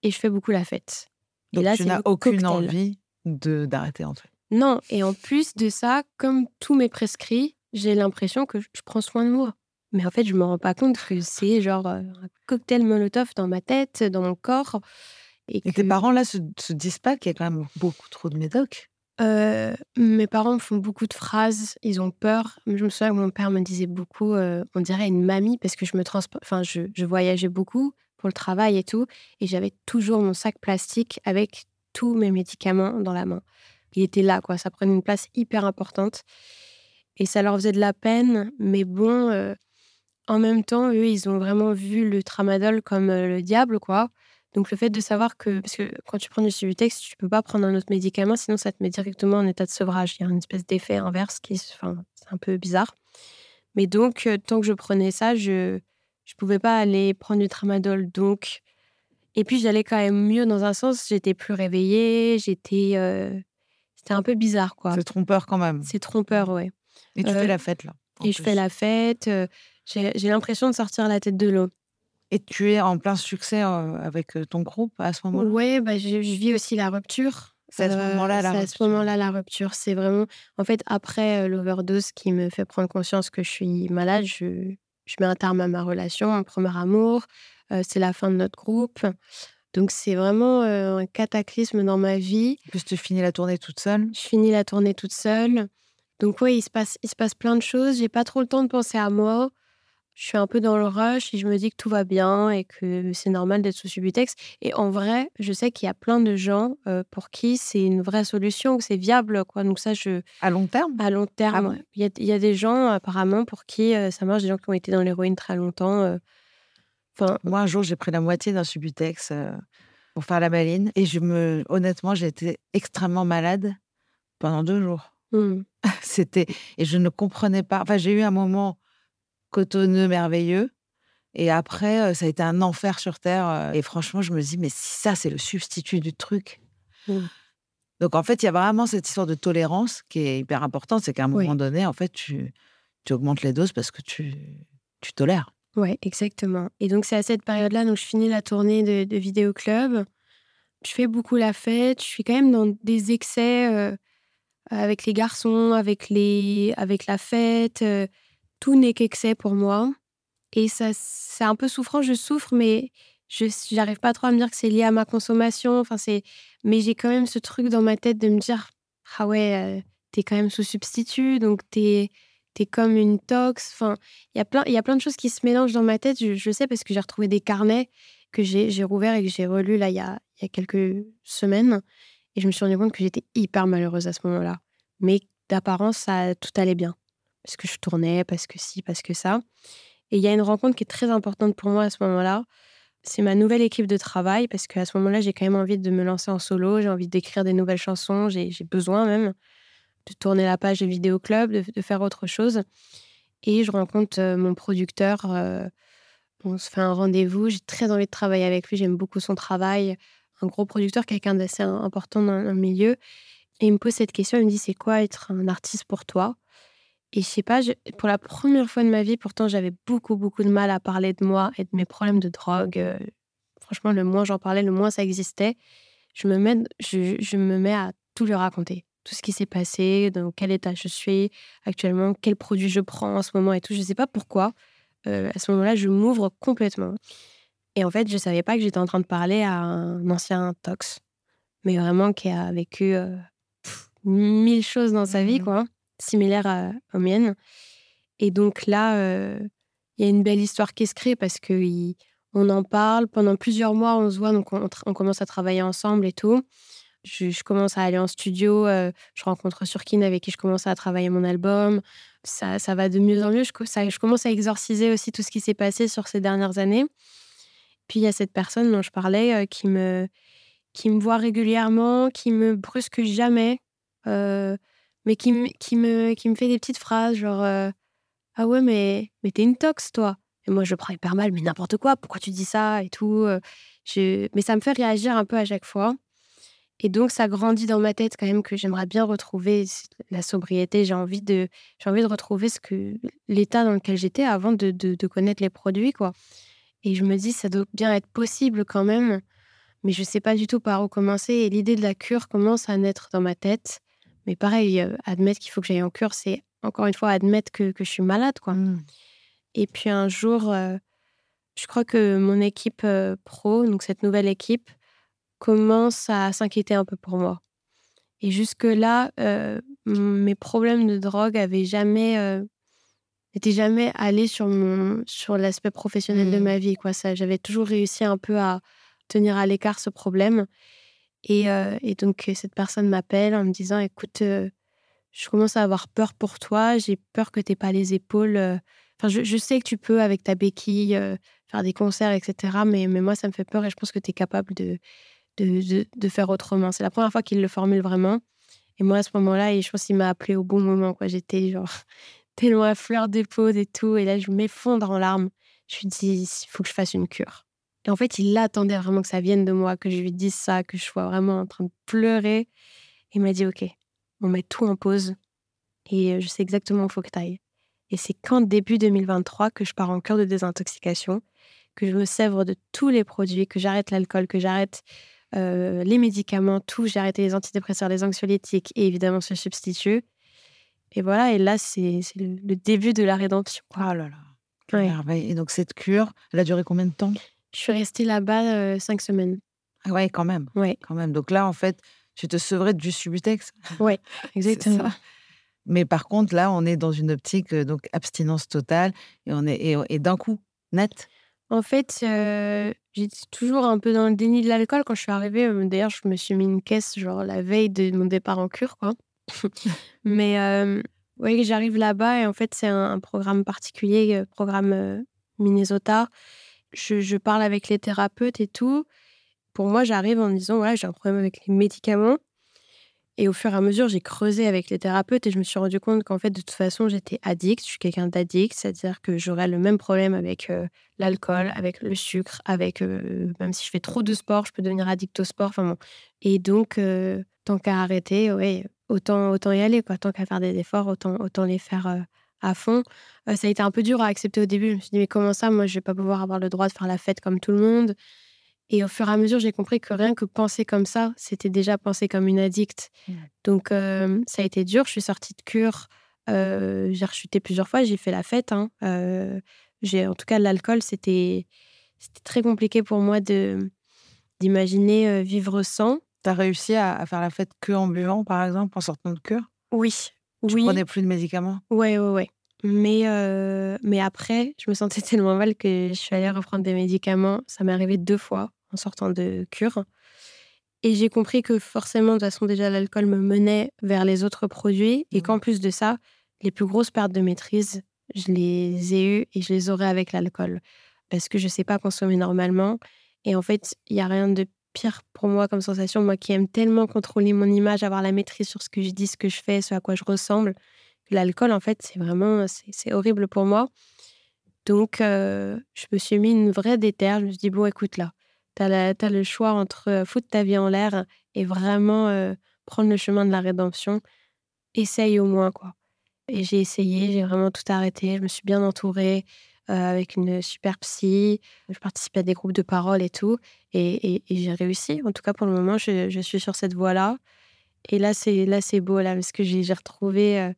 Et je fais beaucoup la fête. Donc, et là, tu n'as aucune envie de, d'arrêter en fait. Non, et en plus de ça, comme tout m'est prescrit, j'ai l'impression que je prends soin de moi. Mais en fait, je me rends pas compte que c'est genre un cocktail Molotov dans ma tête, dans mon corps. Et, tes parents, là, se, se disent pas qu'il y a quand même beaucoup trop de médocs? Euh, Mes parents me font beaucoup de phrases, ils ont peur. Je me souviens que mon père me disait beaucoup, on dirait une mamie, parce que je me enfin, je, je voyageais beaucoup pour le travail et tout, et j'avais toujours mon sac plastique avec tous mes médicaments dans la main. Il était là, quoi. Ça prenait une place hyper importante. Et ça leur faisait de la peine, mais bon, euh, en même temps, eux, ils ont vraiment vu le tramadol comme euh, le diable, quoi. Donc le fait de savoir que, parce que quand tu prends du Subutex, tu peux pas prendre un autre médicament, sinon ça te met directement en état de sevrage. Il y a une espèce d'effet inverse qui, enfin, c'est un peu bizarre. Mais donc, euh, tant que je prenais ça, je je pouvais pas aller prendre du tramadol. Donc, et puis j'allais quand même mieux dans un sens. J'étais plus réveillée, j'étais, c'était un peu bizarre, quoi. C'est trompeur quand même. C'est trompeur, ouais. Et tu fais la fête, là. Et je fais la fête. J'ai j'ai l'impression de sortir la tête de l'eau. Et tu es en plein succès euh, avec euh, ton groupe à ce moment-là? Ouais, bah, je, je vis aussi la rupture. C'est à ce Euh, moment-là la C'est à rupture. ce moment-là la rupture. C'est vraiment, en fait, après euh, l'overdose qui me fait prendre conscience que je suis malade, je, je mets un terme à ma relation, mon premier amour. Euh, c'est la fin de notre groupe. Donc c'est vraiment euh, un cataclysme dans ma vie. En plus, tu finis la tournée toute seule. Je finis la tournée toute seule. Donc oui, il se passe, il se passe plein de choses. J'ai pas trop le temps de penser à moi. Je suis un peu dans le rush et je me dis que tout va bien et que c'est normal d'être sous Subutex. Et en vrai, je sais qu'il y a plein de gens euh, pour qui c'est une vraie solution, que c'est viable. Quoi. Donc ça, je, À long terme? à long terme, Ah bon? ouais. il y, a, il y a des gens apparemment pour qui euh, ça marche, des gens qui ont été dans l'héroïne très longtemps. euh. Enfin, Moi, un jour, j'ai pris la moitié d'un Subutex pour faire la maline. Et je me, honnêtement, j'ai été extrêmement malade pendant deux jours. Hmm. C'était et je ne comprenais pas. Enfin, j'ai eu un moment cotonneux, merveilleux. Et après, euh, ça a été un enfer sur terre. euh, Et franchement, je me dis, mais si ça, c'est le substitut du truc. Mm. Donc, en fait, il y a vraiment cette histoire de tolérance qui est hyper importante. C'est qu'à un Oui. moment donné, en fait, tu, tu augmentes les doses parce que tu, tu tolères. Ouais, exactement. Et donc, c'est à cette période-là, donc je finis la tournée de, de Vidéo Club. Je fais beaucoup la fête. Je suis quand même dans des excès euh, avec les garçons, avec, les, avec la fête. euh, tout n'est qu'excès pour moi. Et ça, c'est un peu souffrant. Je souffre, mais je n'arrive pas trop à me dire que c'est lié à ma consommation. Enfin, c'est... Mais j'ai quand même ce truc dans ma tête de me dire Ah ouais, euh, t'es quand même sous substitut, donc t'es t'es comme une tox. Enfin, il y a plein, il y a plein de choses qui se mélangent dans ma tête. Je, sais parce que j'ai retrouvé des carnets que j'ai, j'ai rouvert et que j'ai relus il y a, il y a quelques semaines. Et je me suis rendu compte que j'étais hyper malheureuse à ce moment-là. Mais d'apparence, ça, tout allait bien. Parce que je tournais, parce que si, parce que ça. Et il y a une rencontre qui est très importante pour moi à ce moment-là. C'est ma nouvelle équipe de travail, parce qu'à ce moment-là, j'ai quand même envie de me lancer en solo, j'ai envie d'écrire des nouvelles chansons, j'ai besoin même de tourner la page de Vidéo Club, de, de faire autre chose. Et je rencontre euh, mon producteur. euh, on se fait un rendez-vous. J'ai très envie de travailler avec lui. J'aime beaucoup son travail. Un gros producteur, quelqu'un d'assez important dans le milieu. Et il me pose cette question. Il me dit C'est quoi être un artiste pour toi? Et je sais pas, pour la première fois de ma vie, pourtant, j'avais beaucoup, beaucoup de mal à parler de moi et de mes problèmes de drogue. euh, franchement, le moins j'en parlais, le moins ça existait. Je me mets, je, me mets à tout lui raconter. Tout ce qui s'est passé, dans quel état je suis actuellement, quel produit je prends en ce moment et tout. Je sais pas pourquoi. Euh, à ce moment-là, je m'ouvre complètement. Et en fait, je savais pas que j'étais en train de parler à un ancien tox, mais vraiment qui a vécu euh, pff, mille choses dans sa vie, Mhm. quoi, similaires à- aux miennes. Et donc là, euh, il y a une belle histoire qui se crée parce que il- on en parle pendant plusieurs mois, on se voit, donc on, commence à travailler ensemble et tout. Je, je commence à aller en studio, euh, je rencontre Surkin avec qui je commence à travailler mon album. Ça, ça va de mieux en mieux. Je, ça- je commence à exorciser aussi tout ce qui s'est passé sur ces dernières années. Puis il y a cette personne dont je parlais qui, me, qui me voit régulièrement, qui me brusque jamais, mais qui, me- qui, me, qui me fait des petites phrases genre Ah ouais, mais, mais t'es une tox, toi. Et moi, je prends hyper mal, mais n'importe quoi, pourquoi tu dis ça? et tout. je- Mais ça me fait réagir un peu à chaque fois. Et donc, ça grandit dans ma tête quand même que j'aimerais bien retrouver la sobriété. J'ai envie de, j'ai envie de retrouver ce que l'état dans lequel j'étais avant de, de, de connaître les produits, quoi. Et je me dis, ça doit bien être possible quand même, mais je sais pas du tout par où commencer. Et l'idée de la cure commence à naître dans ma tête. Mais pareil, euh, admettre qu'il faut que j'aille en cure, c'est encore une fois admettre que, que je suis malade, quoi. Mm. Et puis un jour, euh, je crois que mon équipe euh, pro, donc cette nouvelle équipe, commence à s'inquiéter un peu pour moi. Et jusque-là, euh, mes problèmes de drogue avaient jamais, n'étaient jamais allés sur, mon, sur l'aspect professionnel de Mhm. ma vie. Quoi. Ça, j'avais toujours réussi un peu à tenir à l'écart ce problème. Et, euh, et donc, euh, cette personne m'appelle en me disant, écoute, euh, je commence à avoir peur pour toi, j'ai peur que tu pas les épaules. Enfin, je, je sais que tu peux, avec ta béquille, euh, faire des concerts, etc. Mais, mais moi, ça me fait peur et je pense que tu es capable de, de, de, de faire autrement. C'est la première fois qu'il le formule vraiment. Et moi, à ce moment-là, et je pense qu'il m'a appelé au bon moment. quoi. J'étais genre tellement à fleur d'épaule et tout. Et là, je m'effondre en larmes. Je lui dis, il faut que je fasse une cure. Et en fait, il attendait vraiment que ça vienne de moi, que je lui dise ça, que je sois vraiment en train de pleurer. Il m'a dit, OK, on met tout en pause. Et euh, je sais exactement où il faut que tu ailles. Et c'est qu'en début 2023 que je pars en cure de désintoxication, que je me sèvre de tous les produits, que j'arrête l'alcool, que j'arrête euh, les médicaments, tout. J'ai arrêté les antidépresseurs, les anxiolytiques et évidemment ce substitut. Et voilà, et là, c'est le, début de la rédemption. quoi. Oh là là. Ouais. merveille. Et donc, cette cure, elle a duré combien de temps? Je suis restée là-bas euh, cinq semaines. Ah ouais, quand même. Ouais, Quand même. Donc là, en fait, tu te sevrais du Subutex. ouais, exactement. Mais par contre, là, on est dans une optique euh, donc abstinence totale et on est et, et d'un coup net. En fait, euh, j'étais toujours un peu dans le déni de l'alcool quand je suis arrivée. D'ailleurs, je me suis mis une caisse genre la veille de mon départ en cure, quoi. Mais euh, oui, j'arrive là-bas et en fait, c'est un, un programme particulier, euh, programme euh, Minnesota. Je, je parle avec les thérapeutes et tout. Pour moi, j'arrive en me disant, voilà, j'ai un problème avec les médicaments. Et au fur et à mesure, j'ai creusé avec les thérapeutes et je me suis rendu compte qu'en fait, de toute façon, j'étais addict. Je suis quelqu'un d'addict, c'est-à-dire que j'aurais le même problème avec euh, l'alcool, avec le sucre, avec euh, même si je fais trop de sport, je peux devenir addict au sport. Enfin bon. Et donc, euh, tant qu'à arrêter, ouais, autant autant y aller quoi. Tant qu'à faire des efforts, autant autant les faire euh, à fond. Euh, ça a été un peu dur à accepter au début. Je me suis dit mais comment ça, moi, je vais pas pouvoir avoir le droit de faire la fête comme tout le monde? Et au fur et à mesure, j'ai compris que rien que penser comme ça, c'était déjà penser comme une addict. Mm. Donc, euh, ça a été dur. Je suis sortie de cure. j'ai rechuté plusieurs fois. J'ai fait la fête. hein. J'ai, en tout cas, l'alcool, c'était, c'était très compliqué pour moi de, d'imaginer vivre sans. Tu as réussi à, à faire la fête que en buvant, par exemple, en sortant de cure Oui. Tu oui. prenais plus de médicaments? Ouais, ouais, ouais. Mais, euh, mais après, je me sentais tellement mal que je suis allée reprendre des médicaments. Ça m'est arrivé deux fois en sortant de cure. Et j'ai compris que forcément, de toute façon, déjà, l'alcool me menait vers les autres produits. Et Mhm. qu'en plus de ça, les plus grosses pertes de maîtrise, je les ai eues et je les aurai avec l'alcool. Parce que je ne sais pas consommer normalement. Et en fait, il n'y a rien de pire pour moi comme sensation. Moi qui aime tellement contrôler mon image, avoir la maîtrise sur ce que je dis, ce que je fais, ce à quoi je ressemble. L'alcool, en fait, c'est vraiment, c'est horrible pour moi. Donc, euh, je me suis mis une vraie déterre. Je me suis dit, bon, écoute, là, tu as, le choix entre euh, foutre ta vie en l'air et vraiment euh, prendre le chemin de la rédemption. Essaye au moins, quoi. Et j'ai essayé, j'ai vraiment tout arrêté. Je me suis bien entourée avec une super psy. Je participe à des groupes de parole et tout. Et, et- et j'ai réussi. En tout cas, pour le moment, je, je suis sur cette voie-là. Et là, c'est là, c'est beau, là, parce que j'ai retrouvé euh,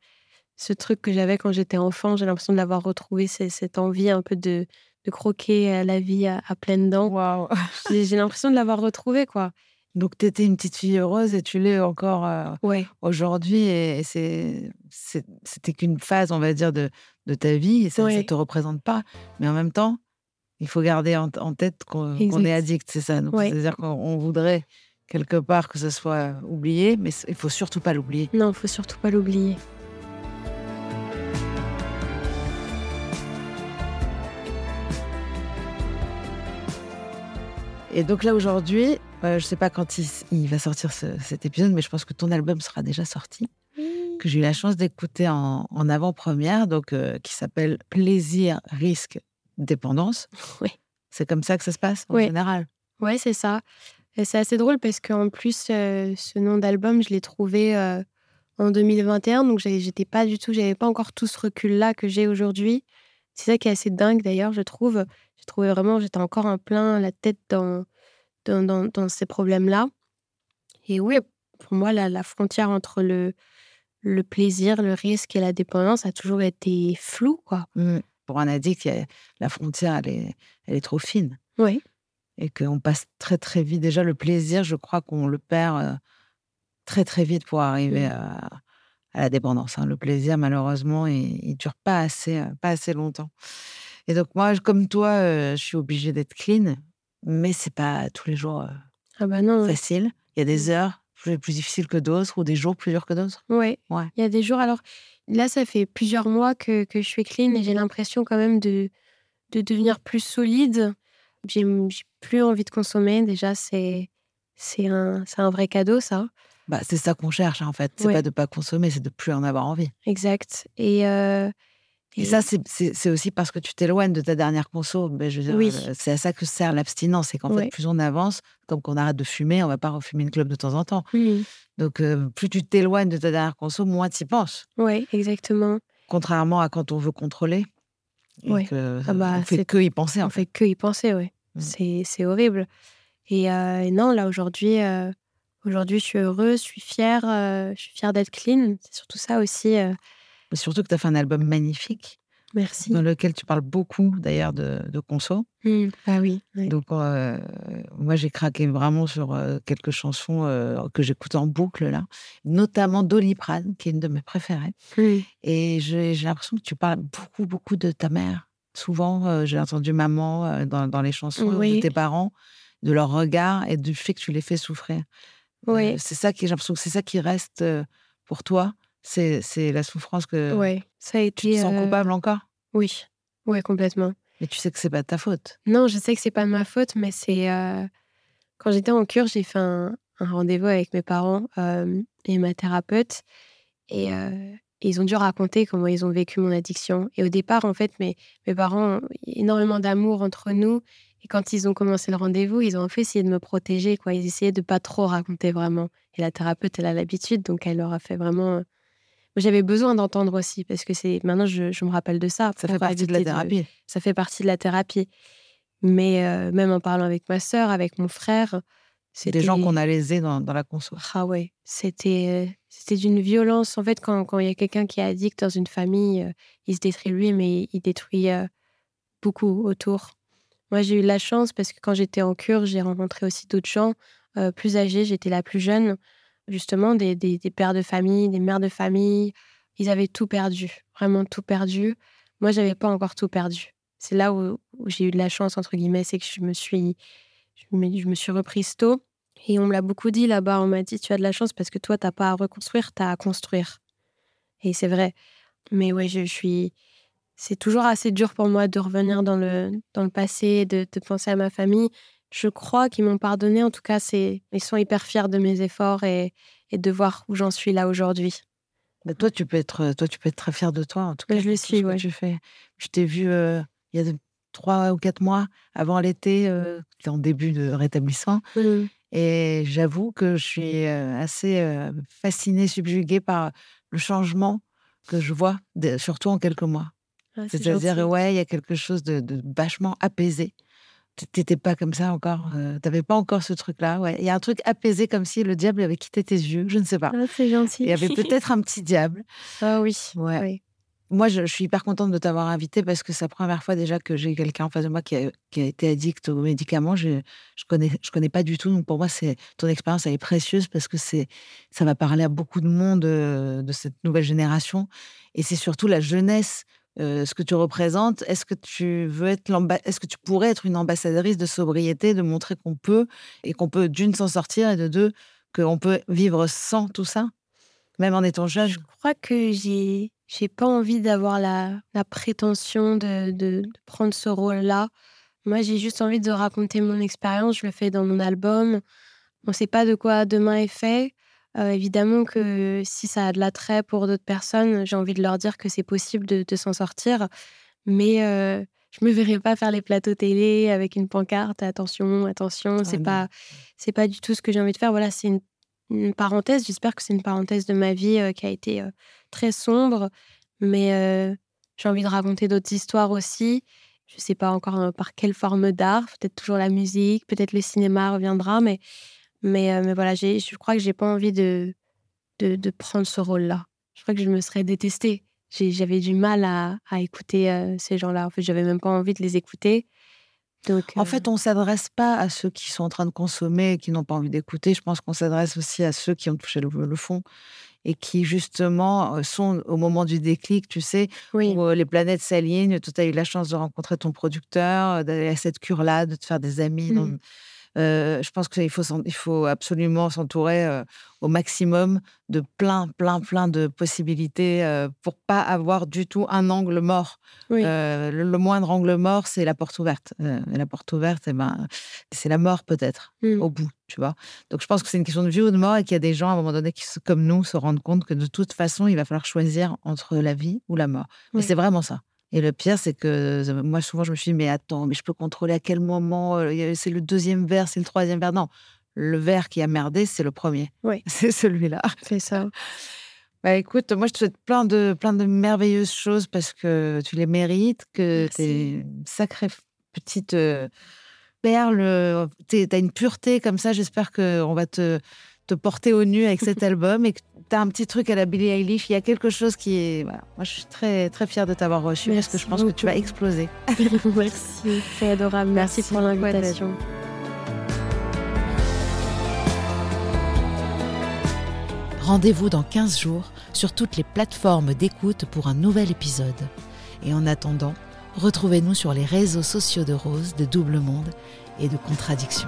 ce truc que j'avais quand j'étais enfant. J'ai l'impression de l'avoir retrouvé, cette envie un peu de, de croquer euh, la vie à, à pleines dents. J'ai j'ai l'impression de l'avoir retrouvé, quoi. Donc, tu étais une petite fille heureuse et tu l'es encore euh, Ouais, aujourd'hui. Et, c'était qu'une phase, on va dire, de, de ta vie. Et ça ne Ouais. te représente pas. Mais en même temps, il faut garder en, en tête qu'on, est addict, c'est ça. Ouais. C'est-à-dire qu'on on voudrait quelque part que ce soit oublié, mais il faut surtout pas l'oublier. non, faut surtout pas l'oublier. Et donc là, aujourd'hui, euh, je sais pas quand il, va sortir ce- cet épisode, mais je pense que ton album sera déjà sorti. que j'ai eu la chance d'écouter en, en avant-première, donc euh, qui s'appelle Plaisir, risque, dépendance. Oui. C'est comme ça que ça se passe en Oui. général. Ouais, c'est ça. Et c'est assez drôle parce qu'en plus, euh, ce nom d'album, je l'ai trouvé euh, en 2021. Donc, j'étais pas du tout, j'avais pas encore tout ce recul-là que j'ai aujourd'hui. C'est ça qui est assez dingue d'ailleurs, je trouve. J'ai trouvé vraiment, j'étais encore en plein la tête dans, dans, dans, dans ces problèmes-là. Et oui, pour moi, la, la frontière entre le, le plaisir, le risque et la dépendance a toujours été floue, quoi. Mm. Pour un addict, a- la frontière, elle est, elle est trop fine. Oui, Et qu'on passe très, très vite. Déjà, le plaisir, je crois qu'on le perd euh, très, très vite pour arriver Mm. à, à la dépendance. hein. Le plaisir, malheureusement, il ne dure pas assez, euh, pas assez longtemps. Et donc, moi, comme toi, euh, je suis obligée d'être clean, mais c'est pas tous les jours ah bah non. ouais. facile. Il y a des Mm. heures plus, plus difficiles que d'autres ou des jours plus durs que d'autres. Ouais. Il y a des jours. Alors là, ça fait plusieurs mois que, que je suis clean et j'ai l'impression quand même de, de devenir plus solide. J'ai plus envie de consommer. Déjà, c'est un, un vrai cadeau, ça. Bah, c'est ça qu'on cherche, hein, en fait. C'est Ouais. pas de pas consommer, c'est de plus en avoir envie. Exact. Et, euh, Et ça, c'est- aussi parce que tu t'éloignes de ta dernière conso. Ben, je veux dire, Oui. euh, c'est à ça que sert l'abstinence. C'est qu'en fait, plus on avance, comme qu'on arrête de fumer, on va pas refumer une clope de temps en temps. oui. Donc, euh, plus tu t'éloignes de ta dernière conso, moins tu y penses. Ouais, exactement. contrairement à quand on veut contrôler. Ouais. que Ah bah, on fait c'est- que y penser. En On fait. fait que y penser, oui. Mm. C'est horrible. Et, euh, et non, là, aujourd'hui, euh, aujourd'hui, je suis heureuse, je suis fière, euh, je suis fière d'être clean. C'est surtout ça aussi. Mais Surtout que tu as fait un album magnifique, merci. dans lequel tu parles beaucoup d'ailleurs de, de conso. Mm, Ah oui. oui. Donc, euh, moi, j'ai craqué vraiment sur euh, quelques chansons euh, que j'écoute en boucle, là, notamment Doliprane, qui est une de mes préférées. Mm. Et j'ai l'impression que tu parles beaucoup, beaucoup de ta mère. Souvent, j'ai entendu maman dans, dans les chansons Oui. de tes parents, de leur regard et du fait que tu les fais souffrir. Oui. C'est ça qui, j'ai l'impression que c'est ça qui reste pour toi. C'est c'est la souffrance que Ouais, ça a tu été. te sens euh, coupable encore? Oui, ouais, complètement. Mais tu sais que c'est pas de ta faute. Non, je sais que c'est pas de ma faute, mais c'est euh, quand j'étais en cure, j'ai fait un, un rendez-vous avec mes parents euh, et ma thérapeute, et ils ont dû raconter comment ils ont vécu mon addiction. Et au départ, en fait, mes, mes parents ont énormément d'amour entre nous, et quand ils ont commencé le rendez-vous, ils ont fait essayer de me protéger, quoi. Ils essayaient de pas trop raconter vraiment. Et la thérapeute, elle a l'habitude, donc elle leur a fait vraiment. J'avais besoin d'entendre aussi, parce que c'est maintenant je, je me rappelle de ça. Ça fait partie de la thérapie. ça fait partie de la thérapie. Mais euh, même en parlant avec ma sœur, avec mon frère, C'est des gens qu'on a lésés dans, dans la conso. Ah ouais, c'était euh, c'était d'une violence. En fait, quand quand il y a quelqu'un qui est addict dans une famille, euh, il se détruit lui, mais il détruit beaucoup autour. Moi, j'ai eu la chance parce que quand j'étais en cure, j'ai rencontré aussi d'autres gens plus âgés. J'étais la plus jeune, justement, des, des, pères de famille, des mères de famille. Ils avaient tout perdu, vraiment tout perdu. Moi, j'avais pas encore tout perdu. C'est là où, où j'ai eu de la chance, entre guillemets, c'est que je me suis, je me, je me suis reprise tôt. Et on me l'a beaucoup dit là-bas. On m'a dit, tu as de la chance parce que toi, t'as pas à reconstruire, tu as à construire. Et c'est vrai. Mais ouais, je, je suis. C'est toujours assez dur pour moi de revenir dans le, dans le passé, de, de penser à ma famille. Je crois qu'ils m'ont pardonné. En tout cas, c'est, ils sont hyper fiers de mes efforts et, et de voir où j'en suis là aujourd'hui. Toi, tu peux être, toi, tu peux être très fier de toi, en tout cas. je le suis, ouais. tu fais. Je t'ai vu euh, il y a trois ou quatre mois avant l'été, euh, en début de rétablissement. Et j'avoue que je suis euh, assez euh, fascinée, subjuguée par le changement que je vois, surtout en quelques mois. Ah, c'est C'est-à-dire, ouais, il y a quelque chose de, de vachement apaisé. T'étais pas comme ça encore. euh, T'avais pas encore ce truc-là. Ouais, il y a un truc apaisé comme si le diable avait quitté tes yeux. Je ne sais pas. Ah, c'est gentil. Il y avait peut-être un petit diable. Ah oui. Ouais. oui. Moi, je, je suis hyper contente de t'avoir invité parce que c'est la première fois déjà que j'ai quelqu'un en face de moi qui a, qui a été addict aux médicaments. Je je connais, je connais pas du tout. Donc pour moi, c'est ton expérience, elle est précieuse parce que c'est ça va parler à beaucoup de monde euh, de cette nouvelle génération. Et c'est surtout la jeunesse, euh, ce que tu représentes. Est-ce que tu veux être Est-ce que tu pourrais être une ambassadrice de sobriété, de montrer qu'on peut et qu'on peut d'une s'en sortir et de deux qu'on peut vivre sans tout ça, même en étant jeune. Je crois que j'ai j'ai pas envie d'avoir la, la prétention de, de, de prendre ce rôle-là. Moi, j'ai juste envie de raconter mon expérience. Je le fais dans mon album. On sait pas de quoi demain est fait. Euh, évidemment que si ça a de l'attrait pour d'autres personnes, j'ai envie de leur dire que c'est possible de, de s'en sortir. Mais euh, je me verrai pas faire les plateaux télé avec une pancarte. Attention, attention. C'est non. pas c'est pas du tout ce que j'ai envie de faire. Voilà, c'est une, une parenthèse. J'espère que c'est une parenthèse de ma vie euh, qui a été euh, très sombre, mais j'ai envie de raconter d'autres histoires aussi. Je sais pas encore par quelle forme d'art, peut-être toujours la musique, peut-être le cinéma reviendra, mais, mais, euh, mais voilà, je crois que j'ai pas envie de, de, de prendre ce rôle-là. Je crois que je me serais détestée. J'avais du mal à, à écouter euh, ces gens-là. En fait, j'avais même pas envie de les écouter. Donc, En euh, fait, on s'adresse pas à ceux qui sont en train de consommer et qui n'ont pas envie d'écouter. Je pense qu'on s'adresse aussi à ceux qui ont touché le, le fond et qui, justement, sont au moment du déclic, tu sais, oui, où les planètes s'alignent. Tu as eu la chance de rencontrer ton producteur, d'aller à cette cure-là, de te faire des amis. Euh, je pense qu'il faut, s'en- il faut absolument s'entourer euh, au maximum de plein, plein, plein de possibilités euh, pour pas avoir du tout un angle mort. oui. Euh, le, le moindre angle mort, c'est la porte ouverte. Euh, et la porte ouverte, eh ben, c'est la mort peut-être, Mm. au bout, tu vois. Donc je pense que c'est une question de vie ou de mort et qu'il y a des gens, à un moment donné, qui, comme nous, se rendent compte que de toute façon, il va falloir choisir entre la vie ou la mort. Mais Oui. c'est vraiment ça. Et le pire, c'est que euh, moi, souvent, je me suis dit, mais attends, mais je peux contrôler à quel moment euh, c'est le deuxième verre, c'est le troisième verre? Non, le verre qui a merdé, c'est le premier. Oui. C'est celui-là. c'est ça. Bah écoute, moi je te souhaite plein de, plein de merveilleuses choses parce que tu les mérites, que tu es une sacrée petite euh, perle, tu as une pureté comme ça. J'espère qu'on va te, te porter au nu avec cet album et que tu as un petit truc à la Billie Eilish. Il y a quelque chose qui est. Voilà. Moi je suis très, très fière de t'avoir reçu parce que je pense que tu vas exploser. Merci, c'est adorable. Merci, pour l'invitation. Rendez-vous dans 15 jours sur toutes les plateformes d'écoute pour un nouvel épisode. Et en attendant, retrouvez-nous sur les réseaux sociaux de Rose, de Double Monde et de Contradiction.